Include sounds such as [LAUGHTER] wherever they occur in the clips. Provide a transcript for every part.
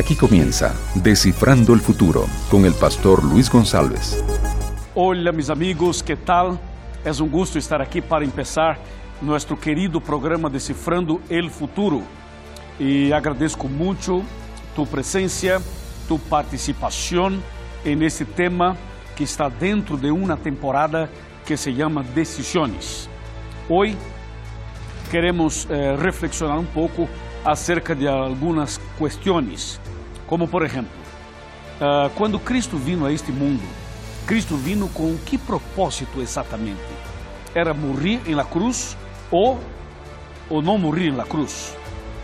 Aquí comienza Descifrando el Futuro con el pastor Luis González. Hola mis amigos, ¿qué tal? Es un gusto estar aquí para empezar nuestro querido programa Descifrando el Futuro. Y agradezco mucho tu presencia, tu participación en este tema que está dentro de una temporada que se llama Decisiones. Hoy queremos eh, reflexionar un poco acerca de algunas cuestiones, como por ejemplo, uh, quando Cristo vino a este mundo, Cristo vino com que propósito exatamente? Era morrer em la cruz ou, ou não morrer em la cruz?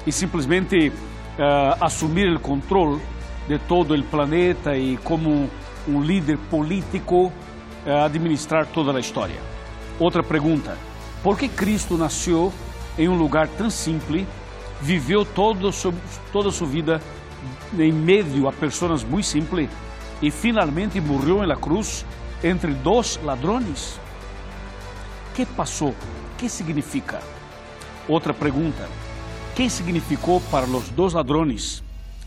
E simplesmente uh, assumir o controle de todo o planeta e como um líder político uh, administrar toda a história. Outra pergunta, por que Cristo nasceu em um lugar tão simples viveu todo, toda a sua vida em meio a pessoas muito simples e finalmente morreu na cruz entre dois ladrões? que passou? que significa? Outra pergunta: que significou para os dois ladrões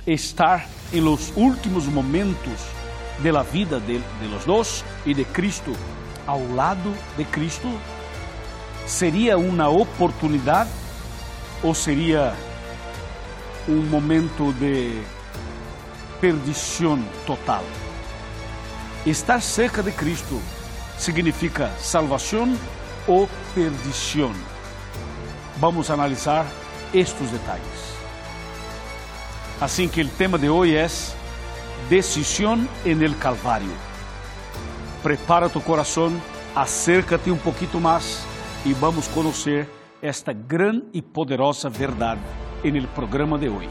estar em los últimos momentos de la vida de, de los dos e de Cristo ao lado de Cristo? Seria uma oportunidade ou seria um momento de perdição total? Estar cerca de Cristo significa salvação ou perdição? Vamos analisar estes detalhes. Assim que o tema de hoje é decisão en el Calvário. Prepara tu coração, acércate um pouquinho mais e vamos conhecer esta grande e poderosa verdade en el programa de hoy.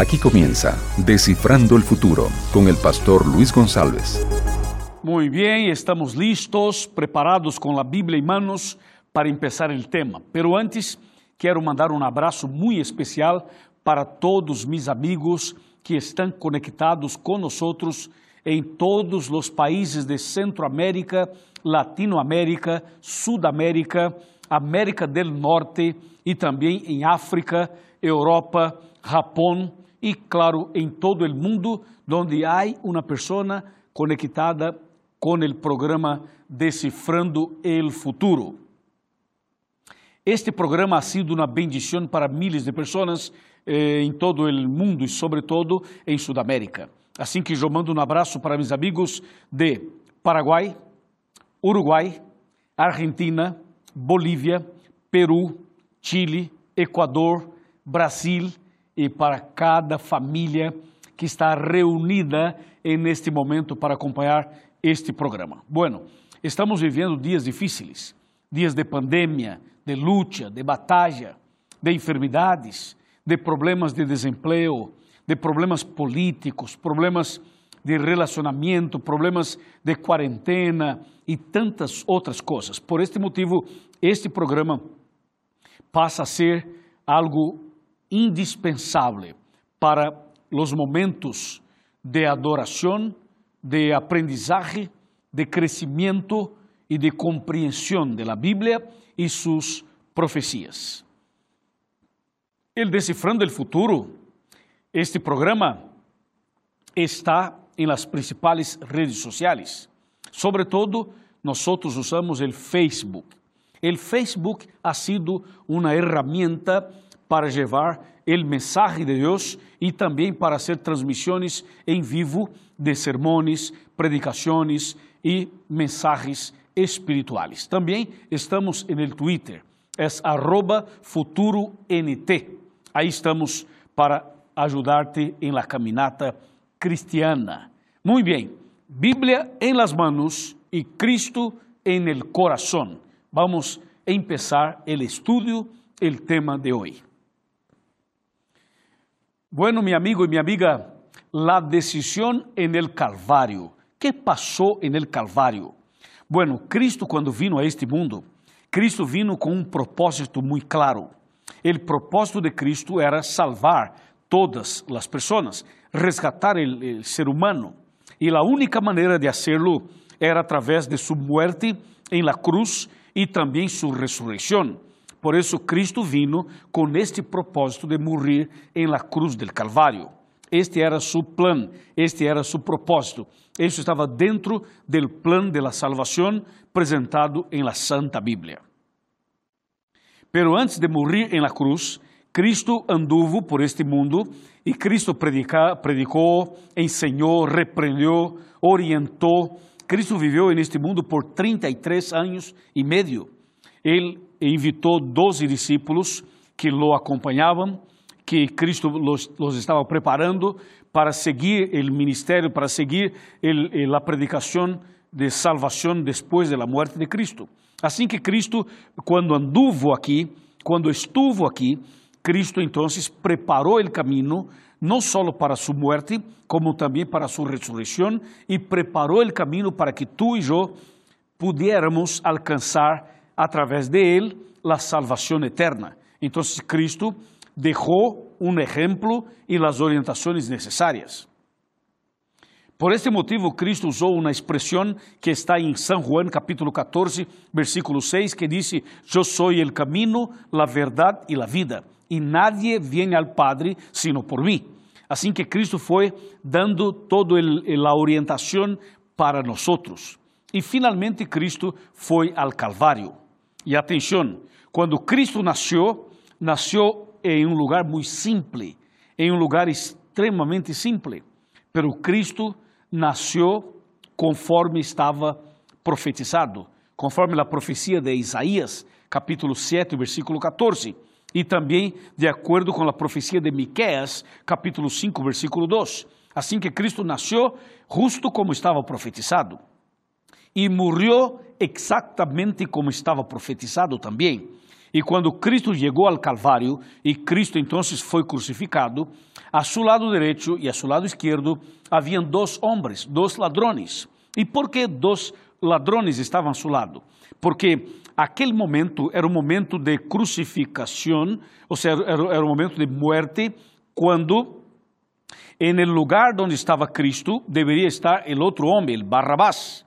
Aquí comienza Descifrando el Futuro con el pastor Luis González. Muy bien, estamos listos, preparados con la Biblia en manos para empezar el tema. Pero antes, quiero mandar un abrazo muy especial para todos mis amigos que estão conectados conosco em todos os países de Centroamérica, Latinoamérica, Sudamérica, América del Norte e também em África, Europa, Japão e, claro, em todo o mundo, onde há uma pessoa conectada com o programa Decifrando el Futuro. Este programa ha sido uma bendição para milhares de pessoas eh, em todo o mundo e, sobretudo, em Sudamérica. Assim que eu mando um abraço para meus amigos de Paraguai, Uruguai, Argentina, Bolívia, Peru, Chile, Equador, Brasil e para cada família que está reunida neste momento para acompanhar este programa. Bueno, estamos vivendo dias difíceis, dias de pandemia, de luta, de batalha, de enfermidades, de problemas de desemprego, de problemas políticos, problemas de relacionamento, problemas de quarentena e tantas outras coisas. Por este motivo, este programa passa a ser algo indispensável para os momentos de adoração, de aprendizagem, de crescimento e de compreensão da Bíblia e suas profecias. El Descifrando el Futuro, este programa está em las principais redes sociais. Sobretudo, nós usamos o Facebook. O Facebook ha sido uma herramienta para levar o mensaje de Deus e também para hacer transmissões em vivo de sermões, predicações e mensagens espirituais. Também estamos no Twitter, é futuront. Aí estamos para ajudar-te em la caminata cristiana. Muito bem, Bíblia em las manos e Cristo en el corazón. Vamos empezar el estudio, el tema de hoy. Bueno, mi amigo y mi amiga, la decisión en el Calvario. ¿Qué pasó en el Calvario? Bueno, Cristo cuando vino a este mundo, Cristo vino com um propósito muito claro. O propósito de Cristo era salvar todas as pessoas, resgatar o ser humano. E a única maneira de hacerlo era através de sua muerte em la cruz e também sua ressurreição. Por isso Cristo vino com este propósito de morrer em la cruz del Calvário. Este era su plan, este era su propósito. Isso estava dentro del plan de la salvación presentado en la Santa Biblia. Pero antes de morir en la cruz, Cristo anduvo por este mundo e Cristo predica, ensinou, repreendeu, orientou. Cristo viveu neste mundo por 33 anos e meio. Ele invitou 12 discípulos que lo acompanhavam, que Cristo los, los estava preparando para seguir o ministério, para seguir a predicação de salvação depois da morte de Cristo. Assim que Cristo, quando anduvo aqui, quando estuvo aqui, Cristo então preparou o caminho não só para sua morte, como também para sua ressurreição e preparou o caminho para que tu e eu pudiéramos alcançar através de ele a salvação eterna. Então Cristo deixou um exemplo e as orientações necessárias. Por este motivo, Cristo usou uma expressão que está em São Juan, capítulo 14, versículo 6, que diz: Eu sou o caminho, a verdade e a vida, e nadie vem ao Padre sino por mim. Assim que Cristo foi dando toda a orientação para nós. E finalmente Cristo foi ao Calvário. E atenção, quando Cristo nasceu, nasceu em um lugar muito simples, em um lugar extremamente simples. Pero Cristo nasceu conforme estava profetizado, conforme a profecia de Isaías, capítulo 7, versículo 14, e também de acordo com a profecia de Miqueias, capítulo 5, versículo 2. Assim que Cristo nasceu justo como estava profetizado e morreu exatamente como estava profetizado também. E quando Cristo chegou ao Calvário e Cristo então foi crucificado, a seu lado direito e a seu lado esquerdo haviam dois homens, dois ladrões. E por que dois ladrões estavam a seu lado? Porque aquele momento era um momento de crucificação, ou seja, era um momento de morte, quando em el lugar onde estava Cristo deveria estar o outro homem, el Barrabás.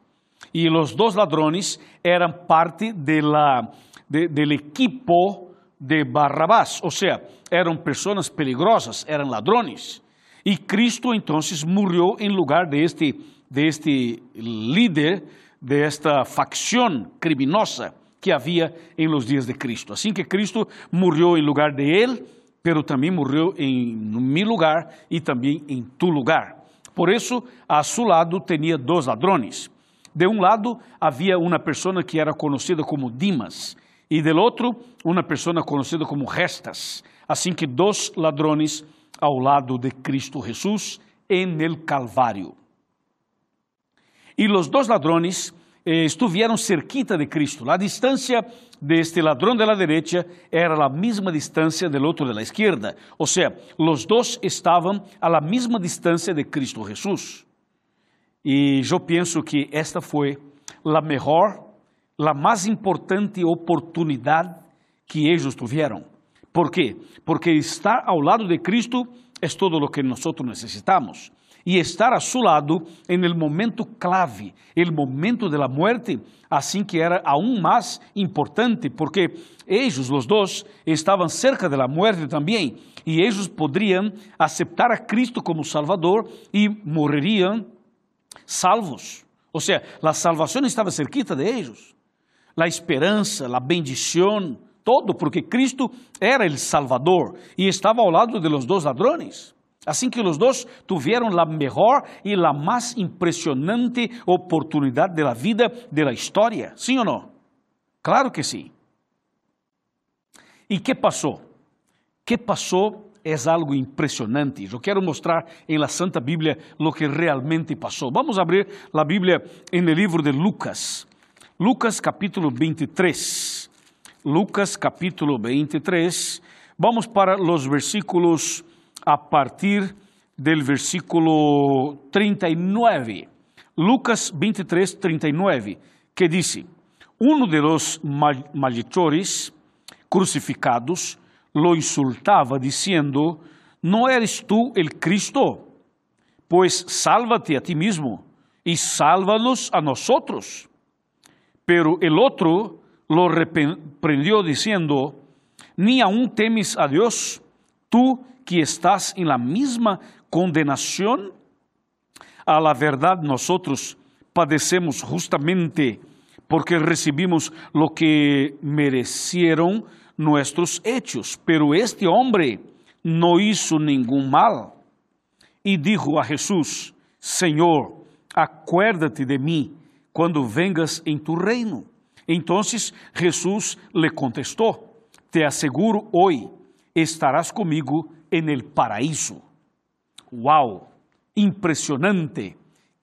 E os dois ladrões eram parte de la de, del equipo de Barrabás, ou seja, eram pessoas peligrosas, eram ladrões. E Cristo então morreu em lugar de este, de este líder, de esta facção criminosa que havia em los dias de Cristo. Assim que Cristo morreu em lugar de ele, pero também morreu em meu lugar e também em tu lugar. Por isso, a seu lado tinha dois ladrões. De um lado havia uma pessoa que era conhecida como Dimas, e del outro uma pessoa conhecida como Restas, assim que dois ladrões ao lado de Cristo Jesus en el Calvário. E os dois ladrões eh, estuvieron cerquita de Cristo. A distância de este ladrão de la derecha era a mesma distância del outro de la izquierda. Ou seja, os dois estavam a la mesma distância de Cristo Jesus. E eu penso que esta foi a melhor a mais importante oportunidade que eles tiveram. ¿Por quê? Porque estar ao lado de Cristo é todo o que nós necessitamos. E estar a seu lado em el momento clave, el momento de la muerte, assim que era aún mais importante, porque eles, os dois, estavam cerca de la muerte também, e eles poderiam aceitar a Cristo como Salvador e morreriam salvos. Ou seja, a salvação estava cerquita de eles la esperança, la bendición, todo, porque Cristo era el Salvador e estava ao lado de los dos ladrones. Assim que os dois tiveram a melhor e a mais impressionante oportunidade de la vida, de la história, sim ou não? Claro que sim. E que passou? Que passou é algo impressionante. Eu quero mostrar em la Santa Bíblia o que realmente passou. Vamos abrir a Bíblia em el livro de Lucas. Lucas capítulo 23. Lucas capítulo 23. Vamos para os versículos a partir del versículo 39. Lucas 23, 39, que diz: Um de los malhechores crucificados lo insultava, dizendo: Não eres tú el Cristo? Pues sálvate a ti mismo y sálvanos a nosotros. Pero el otro lo reprendió diciendo, ni aún temes a Dios, tú que estás en la misma condenación. A la verdad nosotros padecemos justamente porque recibimos lo que merecieron nuestros hechos, pero este hombre no hizo ningún mal. Y dijo a Jesús, Señor, acuérdate de mí cuando vengas en tu reino. Entonces Jesús le contestó, te aseguro hoy estarás conmigo en el paraíso. ¡Wow! Impressionante.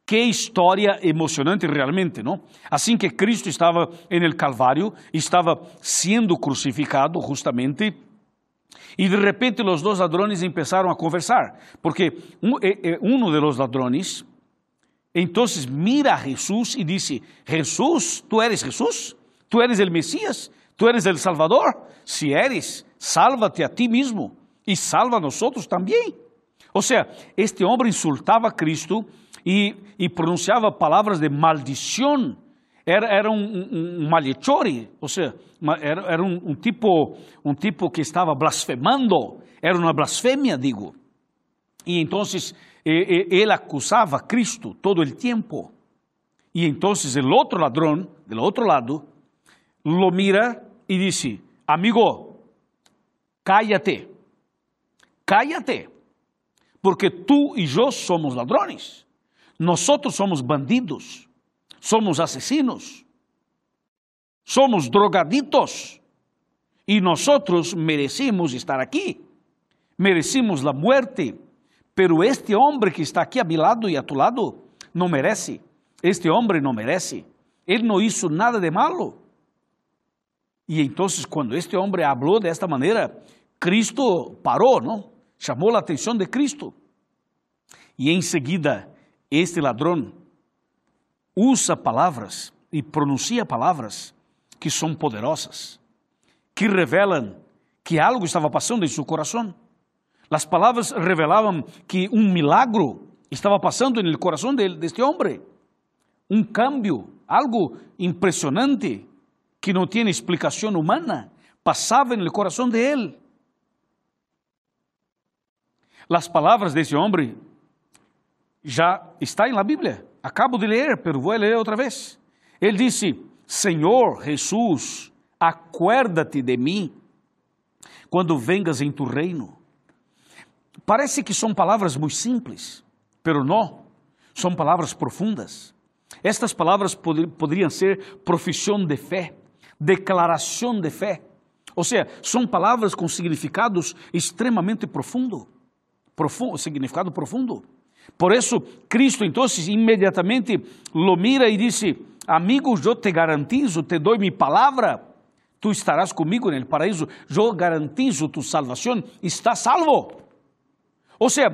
Que história emocionante realmente, não? Assim que Cristo estava em el Calvário, estava sendo crucificado justamente, e de repente os dois ladrões começaram a conversar, porque um, eh, um de los ladrões Entonces mira a Jesús y dice, Jesús, ¿tú eres Jesús? ¿Tú eres el Mesías? ¿Tú eres el Salvador? Si eres, sálvate a ti mismo y salva a nosotros también. O sea, este hombre insultaba a Cristo y, y pronunciaba palabras de maldición. Era, era un, un, un malhechore, o sea, era, era tipo, un tipo que estaba blasfemando, era una blasfemia, digo. Y entonces ele acusava a Cristo todo o tempo. E então o outro ladrão, do outro lado, lo mira e disse: Amigo, cállate, cállate, porque tu e eu somos ladrões, nós somos bandidos, somos assassinos, somos drogaditos, e nós merecemos estar aqui, merecemos a muerte Pero este hombre que está aquí a mi lado y a tu lado no merece. Este hombre no merece. Él no hizo nada de malo. Y entonces cuando este hombre habló de esta manera, Cristo paró, ¿no? Llamó la atención de Cristo. Y enseguida este ladrón usa palabras y pronuncia palabras que son poderosas, que revelan que algo estaba pasando en su corazón. As palavras revelavam que um milagro estava passando no coração de, deste homem. Um cambio, algo impressionante que não tinha explicação humana, passava no coração de ele. As palavras desse homem já estão na Bíblia. Acabo de ler, mas vou ler outra vez. Ele disse: Senhor Jesus, acuérdate de mim quando vengas em tu reino. Parece que são palavras muito simples, pero não, são palavras profundas. Estas palavras pod poderiam ser profissão de fé, declaração de fé. Ou seja, são palavras com significados extremamente profundo, profundo, significado profundo. Por isso, Cristo então imediatamente lo mira e disse: Amigo, eu te garantizo, te dou minha palavra, tu estarás comigo no paraíso, eu garantizo tu salvação, estás salvo. Ou seja,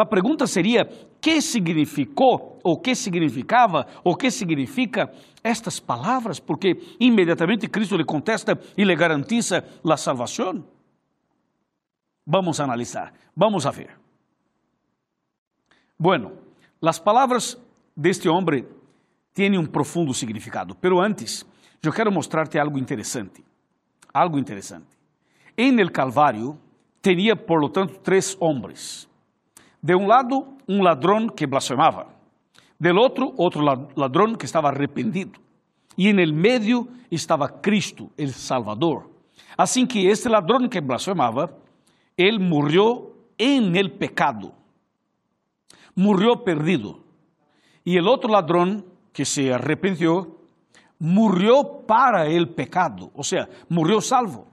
a pergunta seria: que significou, ou que significava, ou que significa estas palavras? Porque imediatamente Cristo lhe contesta e lhe garantiza a salvação. Vamos analisar, vamos a ver. Bueno, as palavras deste homem têm um profundo significado, pero antes, eu quero mostrar-te algo interessante. Algo interessante. Em el Calvário, Tinha, por lo tanto, três homens. De um lado, um ladrão que blasfemava. Del outro, outro ladrão que estava arrependido. E en el medio estava Cristo, el Salvador. Assim que este ladrão que blasfemava, ele morreu en el pecado. Morreu perdido. E el outro ladrão que se arrependeu, morreu para el pecado, ou seja, morreu salvo.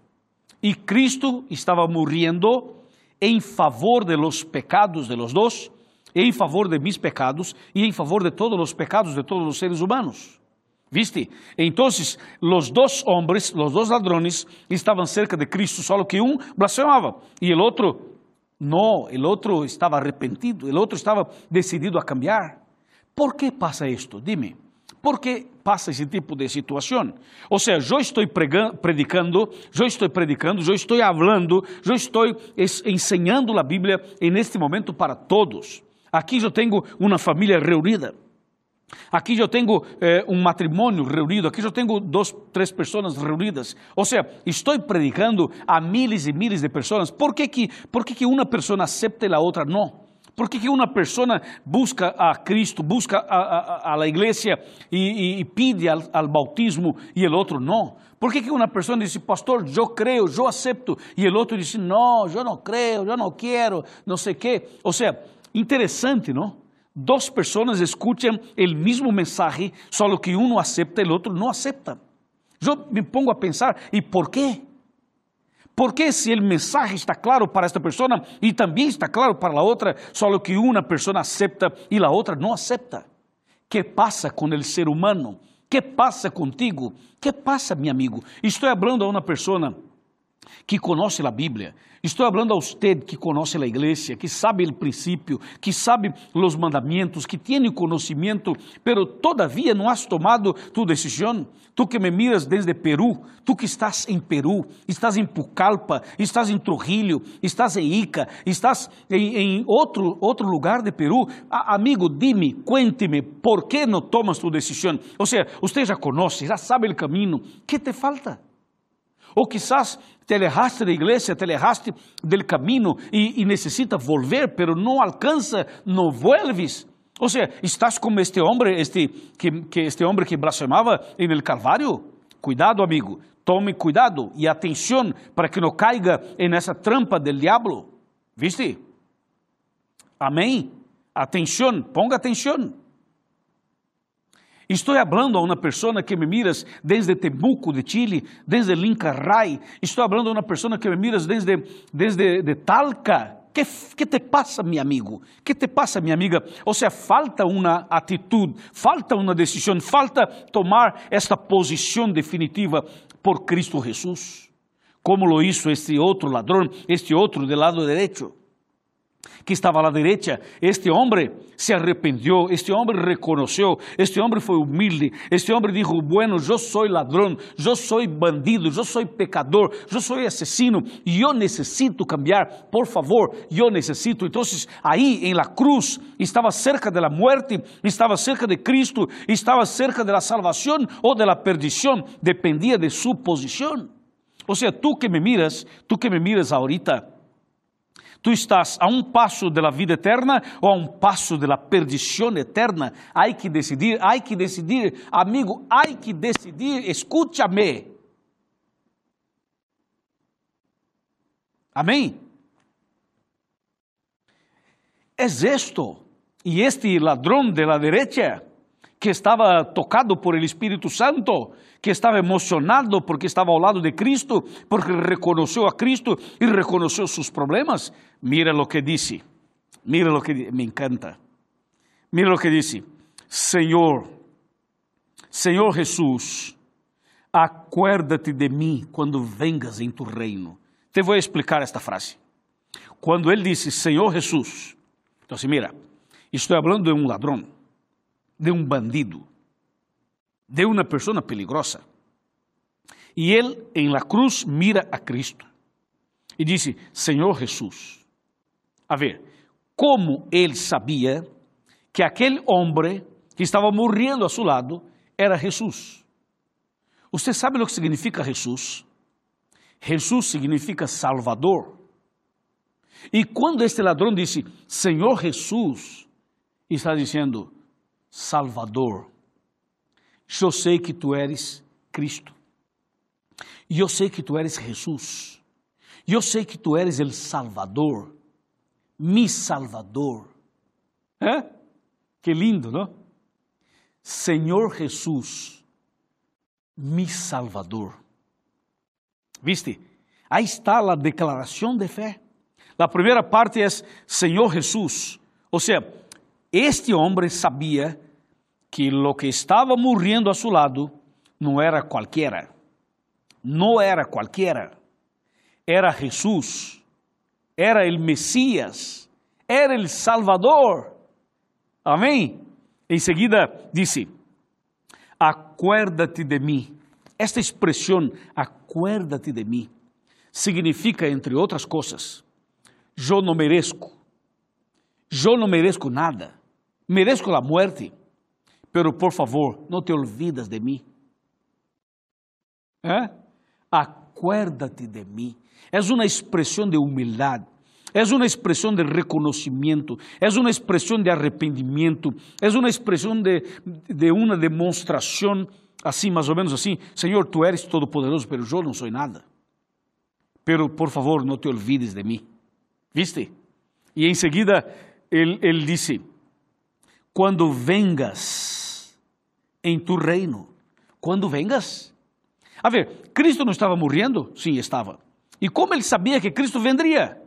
E Cristo estava morrendo em favor de los pecados de los dos, em favor de mis pecados e em favor de todos os pecados de todos os seres humanos. ¿Viste? Entonces, los dos hombres, los dos ladrones, estaban cerca de Cristo, solo que um blasfemava e el otro no, el otro estaba arrepentido, el otro estaba decidido a cambiar. ¿Por qué pasa esto? Dime. Por que passa esse tipo de situação? Ou seja, eu estou predicando, eu estou predicando, eu estou falando, eu estou ensinando a Bíblia neste momento para todos. Aqui eu tenho uma família reunida. Aqui eu tenho eh, um matrimônio reunido, aqui eu tenho duas, três pessoas reunidas. Ou seja, estou predicando a miles e miles de pessoas. Por que, que, por que, que uma pessoa aceita e a outra não? Por que, uma pessoa busca a Cristo, busca a, a, a la igreja e, e, e pede al, bautismo e o outro não? Por que, uma pessoa diz, pastor, eu creio, eu aceito, e o outro diz, não, eu não creio, eu não quero, não sei o quê? Ou seja, interessante, não? Duas pessoas escutam o mesmo mensagem, só que aceita e o outro não aceita. Eu me pongo a pensar, e por quê? Porque se o mensagem está claro para esta pessoa e também está claro para a outra, só que uma pessoa aceita e a outra não aceita. Que passa com o ser humano? Que passa contigo? Que passa, meu amigo? Estou falando a uma pessoa que conhece a Bíblia. Estou falando a você que conhece a igreja, que sabe o princípio, que sabe os mandamentos, que tem conhecimento, pero todavia não has tomado tu decisão. Tu que me miras desde Peru, tu que estás em Peru, estás em Pucallpa, estás em Trujillo, estás em Ica, estás em, em outro, outro lugar de Peru. A, amigo, dime, cuénteme, por que não tomas tu decisão? Ou seja, você já conhece, já sabe o caminho. que te falta? Ou quizás te da igreja, te alejaste del camino e, e necessita volver, pero não alcança, não vuelves. Ou seja, estás como este homem, este, que, que este homem que blasfemava em el Calvário. Cuidado, amigo, tome cuidado e atenção para que não caiga nessa trampa del diablo. ¿Viste? Amém? Atenção, ponga atenção. Estou falando a uma pessoa que me miras desde Temuco de Chile, desde Lincarray. Estou falando a uma pessoa que me miras desde, desde de Talca. Que, que te passa, meu amigo? Que te passa, minha amiga? Ou seja, falta uma atitude, falta uma decisão, falta tomar esta posição definitiva por Cristo Jesus. Como lo hizo este outro ladrão, este outro do lado direito que estava à direita, este homem se arrependeu, este homem reconheceu, este homem foi humilde, este homem disse: Bueno, eu sou ladrão, eu sou bandido, eu sou pecador, eu sou assassino e eu necessito cambiar, por favor, eu necessito. Então, aí em la cruz, estava cerca de la muerte, estava cerca de Cristo, estava cerca de la salvação ou de la perdição, dependia de sua posição. Ou seja, tu que me miras, tu que me miras ahorita, Tu estás a um passo da vida eterna ou a um passo da perdição eterna? Há que decidir, há que decidir, amigo, há que decidir, escúchame. Amém? É esto, e este ladrão de la derecha, que estava tocado por el Espírito Santo, que estava emocionado porque estava ao lado de Cristo, porque reconheceu a Cristo e reconheceu seus problemas. Mira lo que disse, mira lo que me encanta. Mira lo que disse: Senhor, Senhor Jesus, acuérdate de mim quando vengas em tu reino. Te vou explicar esta frase. Quando ele disse Senhor Jesus, então assim, mira, estou falando de um ladrão de um bandido, de uma pessoa peligrosa. E ele, em la cruz, mira a Cristo e disse: Senhor Jesus. A ver, como ele sabia que aquele homem que estava morrendo a seu lado era Jesus? Você sabe o que significa Jesus? Jesus significa Salvador. E quando este ladrão disse, Senhor Jesus, está dizendo, Salvador. Eu sei que tu eres Cristo. E eu sei que tu eres Jesus. E eu sei que tu eres el Salvador. Mi Salvador. É? Que lindo, não? Senhor Jesus, mi Salvador. ¿Viste? Aí está a declaração de fé. A primeira parte é Senhor Jesus. Ou seja, este homem sabia que o que estava morrendo a seu lado não era qualquer, não era qualquer, era Jesus, era o Messias, era o Salvador. Amém? Em seguida disse: Acuérdate de mim. Esta expressão, acuérdate de mim, significa, entre outras coisas, eu não mereço, eu não mereço nada mereço a muerte, pero por favor, no te olvidas de mí. ¿Eh? Acuérdate de mí. Es una expresión de humildad. Es una expresión de reconocimiento, es una expresión de arrepentimiento, es una expresión de, de, una demostración así, más o menos así, Señor, tú eres todopoderoso, pero yo no soy nada. Pero por favor, no te olvides de mí. ¿Viste? Y enseguida él, él dice, cuando vengas en tu reino, cuando vengas. A ver, Cristo não estava morrendo? Sim, estava. E como ele sabia que Cristo vendria?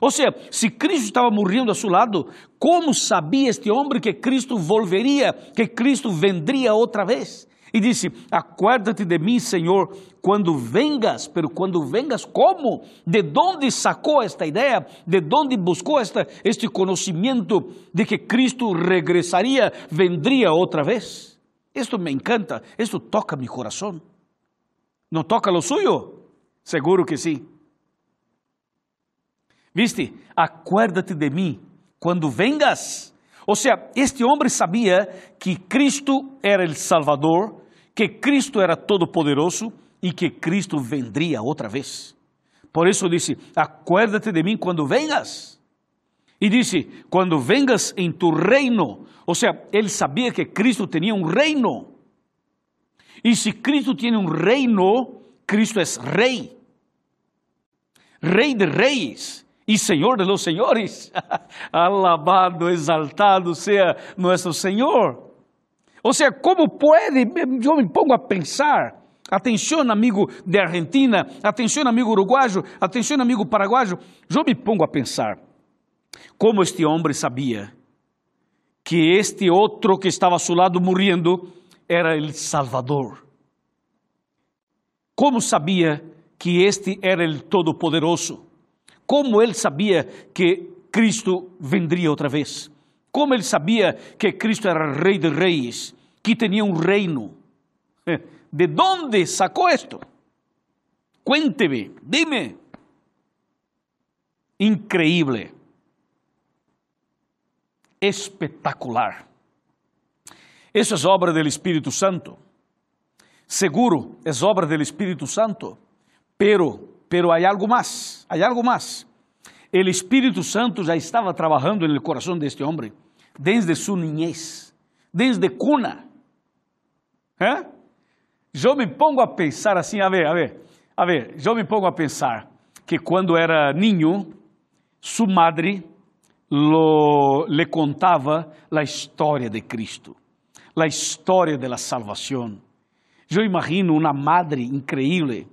Ou seja, se Cristo estava morrendo a seu lado, como sabia este homem que Cristo volveria, que Cristo vendria outra vez? E disse: Acuérdate de mim, Senhor, quando vengas. Pero quando vengas, como? De onde sacou esta ideia? De onde buscou esta, este conhecimento de que Cristo regressaria, vendria outra vez? Isto me encanta, isto toca meu coração. Não toca lo suyo? Seguro que sim. Viste? Acuérdate de mim quando vengas. Ou seja, este homem sabia que Cristo era o Salvador, que Cristo era todo-poderoso e que Cristo vendria outra vez. Por isso disse: Acuérdate de mim quando vengas. E disse: Quando vengas em tu reino. Ou seja, ele sabia que Cristo tinha um reino. E se Cristo tem um reino, Cristo é rei. Rei de reis y Señor de los señores. [LAUGHS] Alabado, exaltado sea nuestro Señor. O sea, ¿cómo puede? Yo me pongo a pensar. Atenção, amigo de Argentina, atenção, amigo uruguaio, atenção, amigo paraguaio. Eu me pongo a pensar como este homem sabia que este outro que estava a seu lado morrendo era o Salvador. Como sabia que este era o Todo-Poderoso? Como ele sabia que Cristo vendria outra vez? Como ele sabia que Cristo era rei de reis, que tinha um reino? [LAUGHS] ¿De onde sacou isto? Cuénteme, dime. Increíble. Espetacular. Isso é obra do Espírito Santo. Seguro, é obra do Espírito Santo. Pero Pero hay algo más, hay algo más. El Espíritu Santo ya estaba trabajando en el corazón de este hombre desde su niñez, desde cuna. ¿Eh? Eu me pongo a pensar assim, a ver, a ver, a ver, eu me pongo a pensar que quando era niño, sua madre lo, le contava a história de Cristo, a história da salvação. Eu imagino uma madre increíble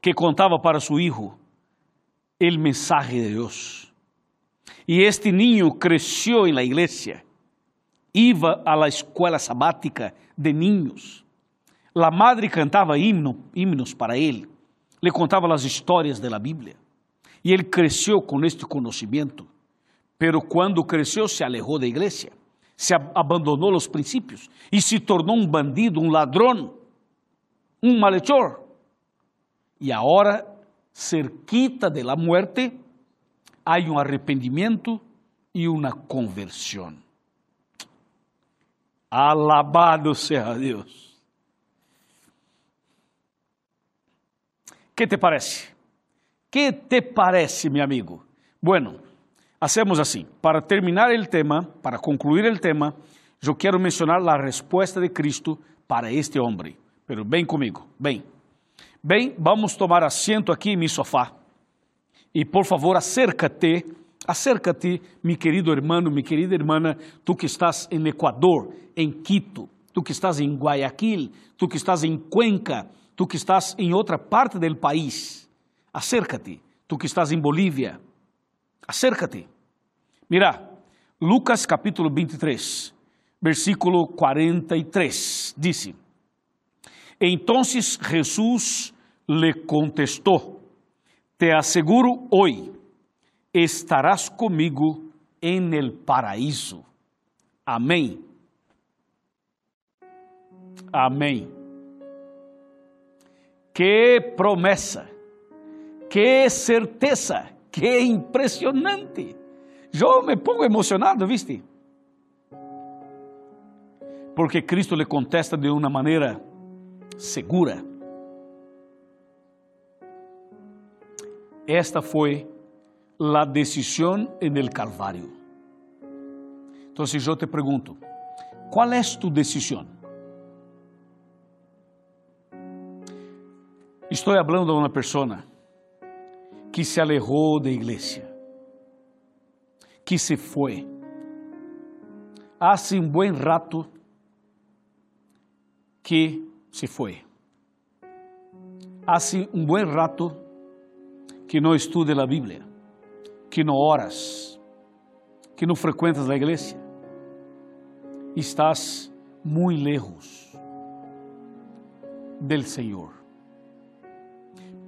que contava para seu filho o mensaje de Deus. E este niño cresceu em la igreja, iba a la escola sabática de niños. La madre cantava himno, himnos para ele, le contava as histórias da Bíblia. E ele cresceu com este conhecimento. Pero quando cresceu, se alejou da igreja, se abandonou os princípios e se tornou um bandido, um ladrão, um malhechor. Y ahora, cerquita de la muerte, hay un arrepentimiento y una conversión. Alabado sea Dios. ¿Qué te parece? ¿Qué te parece, mi amigo? Bueno, hacemos así. Para terminar el tema, para concluir el tema, yo quiero mencionar la respuesta de Cristo para este hombre. Pero ven conmigo, ven. Bem, vamos tomar assento aqui em meu sofá. E por favor, acércate, acércate, mi querido hermano, mi querida hermana, tu que estás em Equador, em Quito, tu que estás em Guayaquil, tu que estás em Cuenca, tu que estás em outra parte do país. Acércate, tu que estás em Bolívia. Acércate. Mira, Lucas capítulo 23, versículo 43, disse: Entonces Jesús le contestó, te aseguro hoy, estarás conmigo en el paraíso. Amém. Amém. Que promessa, que certeza, que impressionante. Eu me pongo emocionado, viste? porque Cristo lhe contesta de uma maneira segura. Esta foi a decisão en el Calvário. Então, eu te pergunto, qual é tu decisão? Estou falando a uma pessoa que se alejou da igreja, que se foi. Há um bom rato que se foi. Há um bom rato que não estuda a Bíblia, que não oras, que não frequentas a igreja. Estás muito lejos del Senhor.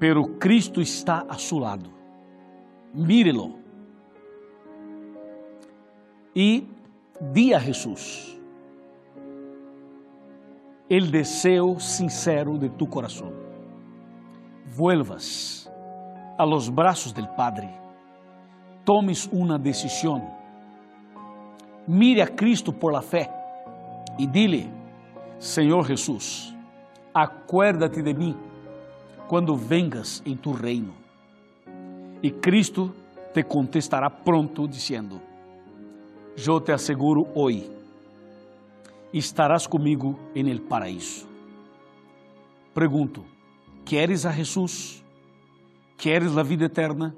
Pero Cristo está a su lado. Mírelo. E di a Jesus el deseo sincero de tu corazón. Vuelvas a los brazos del Padre. Tomes una decisión. Mire a Cristo por la fe y dile, Señor Jesús, acuérdate de mí quando vengas em tu reino. E Cristo te contestará pronto, dizendo: Eu te asseguro hoje, estarás comigo em el paraíso. Pergunto: queres a Jesus? Queres a vida eterna?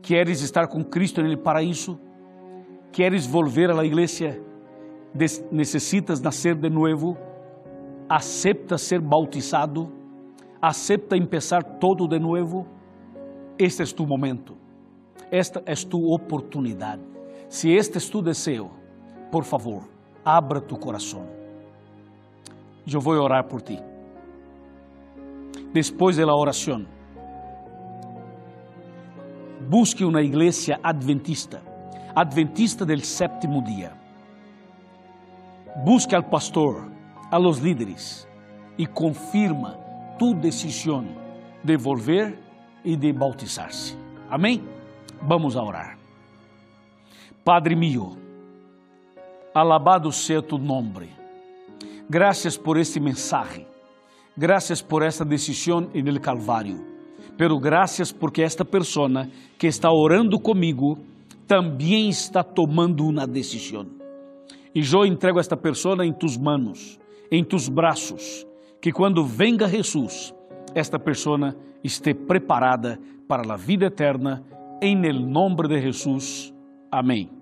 Queres estar com Cristo no paraíso? Queres volver à igreja? Necessitas nascer de novo? Acepta ser bautizado? Acepta empezar todo de nuevo, este es tu momento, esta es tu oportunidad. Si este es tu deseo, por favor, abra tu. Yo voy a orar por ti. Después de la oración, busque una iglesia adventista, adventista del séptimo día. Busque al pastor, a los líderes y confirma tu decisão de volver e de bautizar-se. Amém? Vamos a orar. Padre mío, alabado seja tu nome. Graças por este mensaje. Graças por esta decisão en el Calvário. Pero graças porque esta persona que está orando comigo também está tomando uma decisão. E eu entrego esta pessoa em tus manos, em tus braços que quando venga Jesus, esta pessoa esteja preparada para a vida eterna, em el nombre de Jesus. Amém.